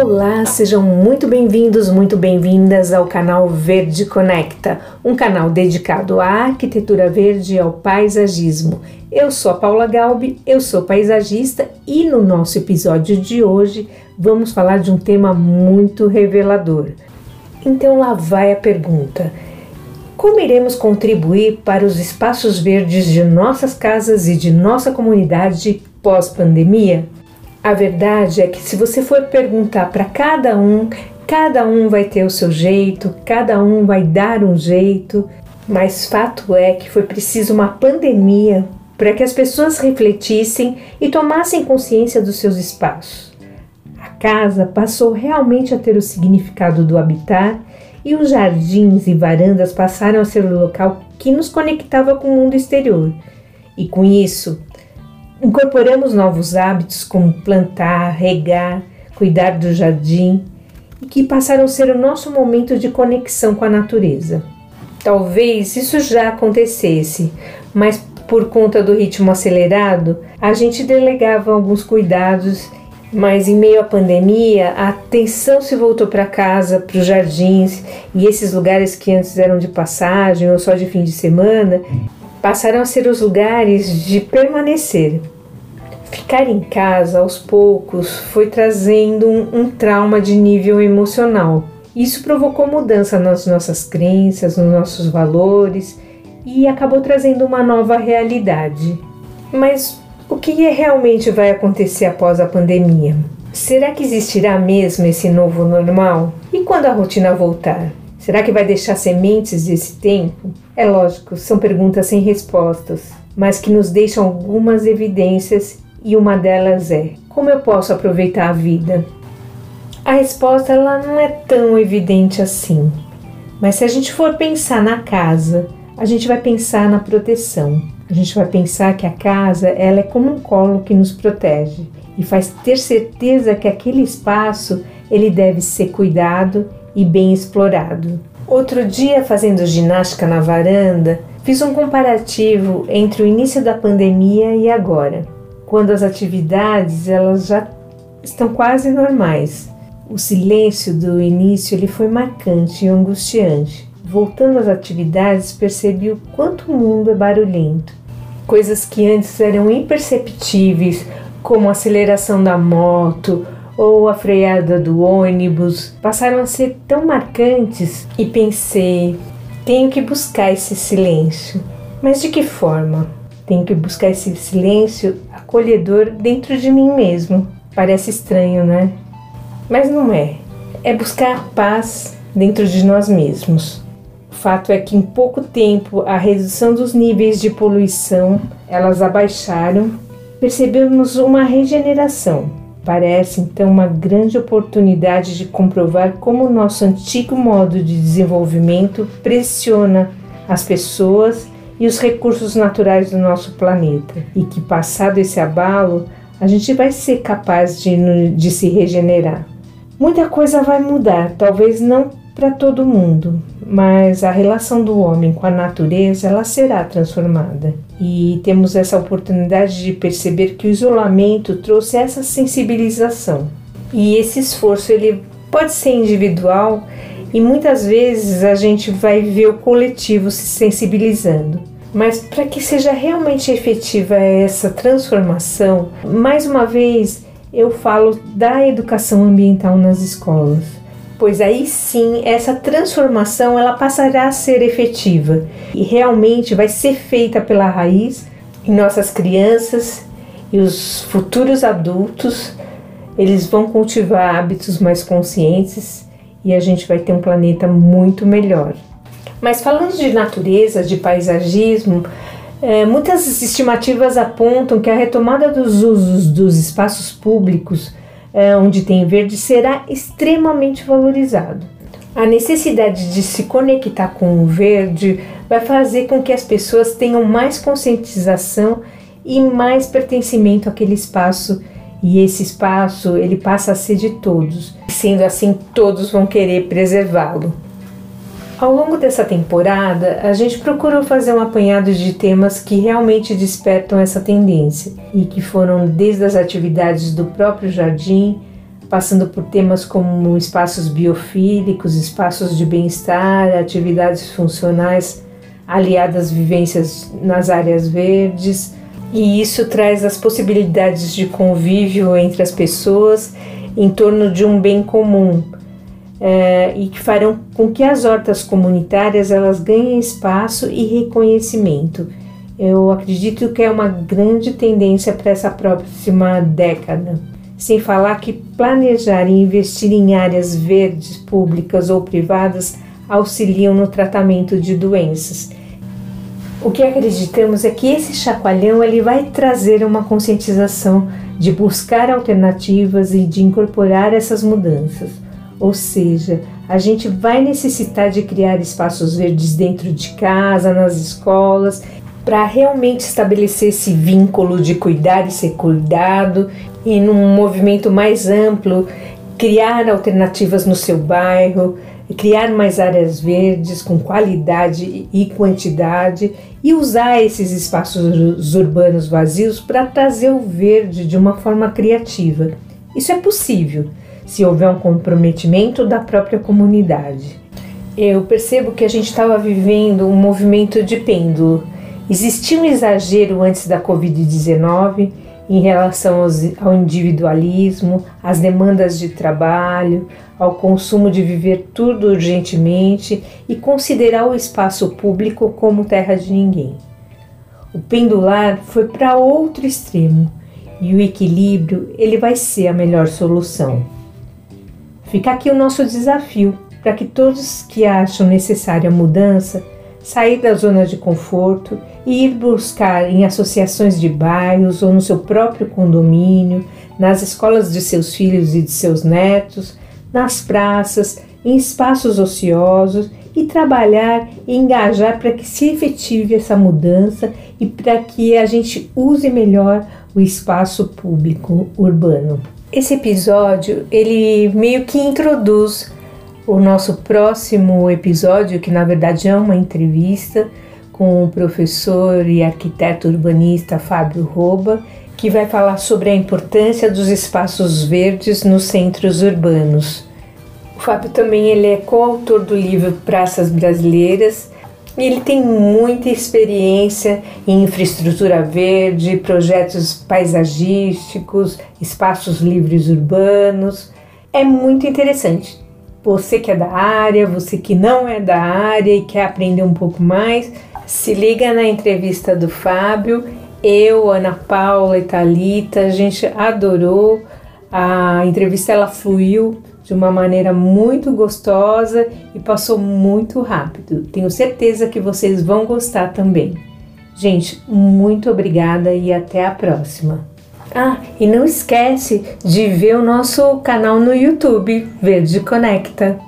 Olá, sejam muito bem-vindos, muito bem-vindas ao canal Verde Conecta, um canal dedicado à arquitetura verde e ao paisagismo. Eu sou a Paula Galbi, eu sou paisagista e no nosso episódio de hoje vamos falar de um tema muito revelador. Então lá vai a pergunta: como iremos contribuir para os espaços verdes de nossas casas e de nossa comunidade pós-pandemia? A verdade é que se você for perguntar para cada um, cada um vai ter o seu jeito, cada um vai dar um jeito, mas fato é que foi preciso uma pandemia para que as pessoas refletissem e tomassem consciência dos seus espaços. A casa passou realmente a ter o significado do habitar e os jardins e varandas passaram a ser o local que nos conectava com o mundo exterior. E com isso, Incorporamos novos hábitos como plantar, regar, cuidar do jardim e que passaram a ser o nosso momento de conexão com a natureza. Talvez isso já acontecesse, mas por conta do ritmo acelerado, a gente delegava alguns cuidados, mas em meio à pandemia, a atenção se voltou para casa, para os jardins e esses lugares que antes eram de passagem ou só de fim de semana, passaram a ser os lugares de permanecer. Ficar em casa aos poucos foi trazendo um, um trauma de nível emocional. Isso provocou mudança nas nossas crenças, nos nossos valores e acabou trazendo uma nova realidade. Mas o que realmente vai acontecer após a pandemia? Será que existirá mesmo esse novo normal? E quando a rotina voltar? Será que vai deixar sementes desse tempo? É lógico, são perguntas sem respostas, mas que nos deixam algumas evidências e uma delas é: como eu posso aproveitar a vida? A resposta ela não é tão evidente assim. Mas se a gente for pensar na casa, a gente vai pensar na proteção. A gente vai pensar que a casa ela é como um colo que nos protege e faz ter certeza que aquele espaço ele deve ser cuidado e bem explorado. Outro dia, fazendo ginástica na varanda, fiz um comparativo entre o início da pandemia e agora, quando as atividades elas já estão quase normais. O silêncio do início ele foi marcante e angustiante. Voltando às atividades, percebi o quanto o mundo é barulhento. Coisas que antes eram imperceptíveis, como a aceleração da moto ou a freada do ônibus passaram a ser tão marcantes e pensei: tenho que buscar esse silêncio. Mas de que forma? Tenho que buscar esse silêncio acolhedor dentro de mim mesmo. Parece estranho, né? Mas não é. É buscar paz dentro de nós mesmos. O fato é que em pouco tempo a redução dos níveis de poluição elas abaixaram. Percebemos uma regeneração Parece então uma grande oportunidade de comprovar como o nosso antigo modo de desenvolvimento pressiona as pessoas e os recursos naturais do nosso planeta, e que, passado esse abalo, a gente vai ser capaz de, de se regenerar. Muita coisa vai mudar, talvez não para todo mundo, mas a relação do homem com a natureza ela será transformada. E temos essa oportunidade de perceber que o isolamento trouxe essa sensibilização. E esse esforço ele pode ser individual e muitas vezes a gente vai ver o coletivo se sensibilizando. Mas para que seja realmente efetiva essa transformação, mais uma vez eu falo da educação ambiental nas escolas pois aí sim essa transformação ela passará a ser efetiva e realmente vai ser feita pela raiz em nossas crianças e os futuros adultos eles vão cultivar hábitos mais conscientes e a gente vai ter um planeta muito melhor. Mas falando de natureza, de paisagismo, é, muitas estimativas apontam que a retomada dos usos dos espaços públicos onde tem verde será extremamente valorizado. A necessidade de se conectar com o verde vai fazer com que as pessoas tenham mais conscientização e mais pertencimento àquele espaço e esse espaço ele passa a ser de todos. Sendo assim, todos vão querer preservá-lo. Ao longo dessa temporada, a gente procurou fazer um apanhado de temas que realmente despertam essa tendência e que foram desde as atividades do próprio jardim passando por temas como espaços biofílicos, espaços de bem-estar, atividades funcionais aliadas vivências nas áreas verdes, e isso traz as possibilidades de convívio entre as pessoas em torno de um bem comum. É, e que farão com que as hortas comunitárias elas ganhem espaço e reconhecimento. Eu acredito que é uma grande tendência para essa próxima década. Sem falar que planejar e investir em áreas verdes, públicas ou privadas, auxiliam no tratamento de doenças. O que acreditamos é que esse chacoalhão ele vai trazer uma conscientização de buscar alternativas e de incorporar essas mudanças. Ou seja, a gente vai necessitar de criar espaços verdes dentro de casa, nas escolas, para realmente estabelecer esse vínculo de cuidar e ser cuidado e num movimento mais amplo, criar alternativas no seu bairro, criar mais áreas verdes com qualidade e quantidade e usar esses espaços urbanos vazios para trazer o verde de uma forma criativa. Isso é possível se houver um comprometimento da própria comunidade. Eu percebo que a gente estava vivendo um movimento de pêndulo. Existia um exagero antes da Covid-19 em relação ao individualismo, às demandas de trabalho, ao consumo de viver tudo urgentemente e considerar o espaço público como terra de ninguém. O pendular foi para outro extremo e o equilíbrio ele vai ser a melhor solução. Fica aqui o nosso desafio para que todos que acham necessária a mudança sair da zona de conforto e ir buscar em associações de bairros ou no seu próprio condomínio, nas escolas de seus filhos e de seus netos, nas praças, em espaços ociosos e trabalhar e engajar para que se efetive essa mudança e para que a gente use melhor o espaço público urbano. Esse episódio ele meio que introduz o nosso próximo episódio, que na verdade é uma entrevista com o professor e arquiteto urbanista Fábio Roba, que vai falar sobre a importância dos espaços verdes nos centros urbanos. O Fábio também ele é coautor do livro Praças Brasileiras e ele tem muita experiência em infraestrutura verde, projetos paisagísticos, espaços livres urbanos. É muito interessante. Você que é da área, você que não é da área e quer aprender um pouco mais, se liga na entrevista do Fábio. Eu, Ana Paula e Thalita, a gente adorou. A entrevista ela fluiu de uma maneira muito gostosa e passou muito rápido. Tenho certeza que vocês vão gostar também. Gente, muito obrigada e até a próxima. Ah, e não esquece de ver o nosso canal no YouTube, Verde Conecta.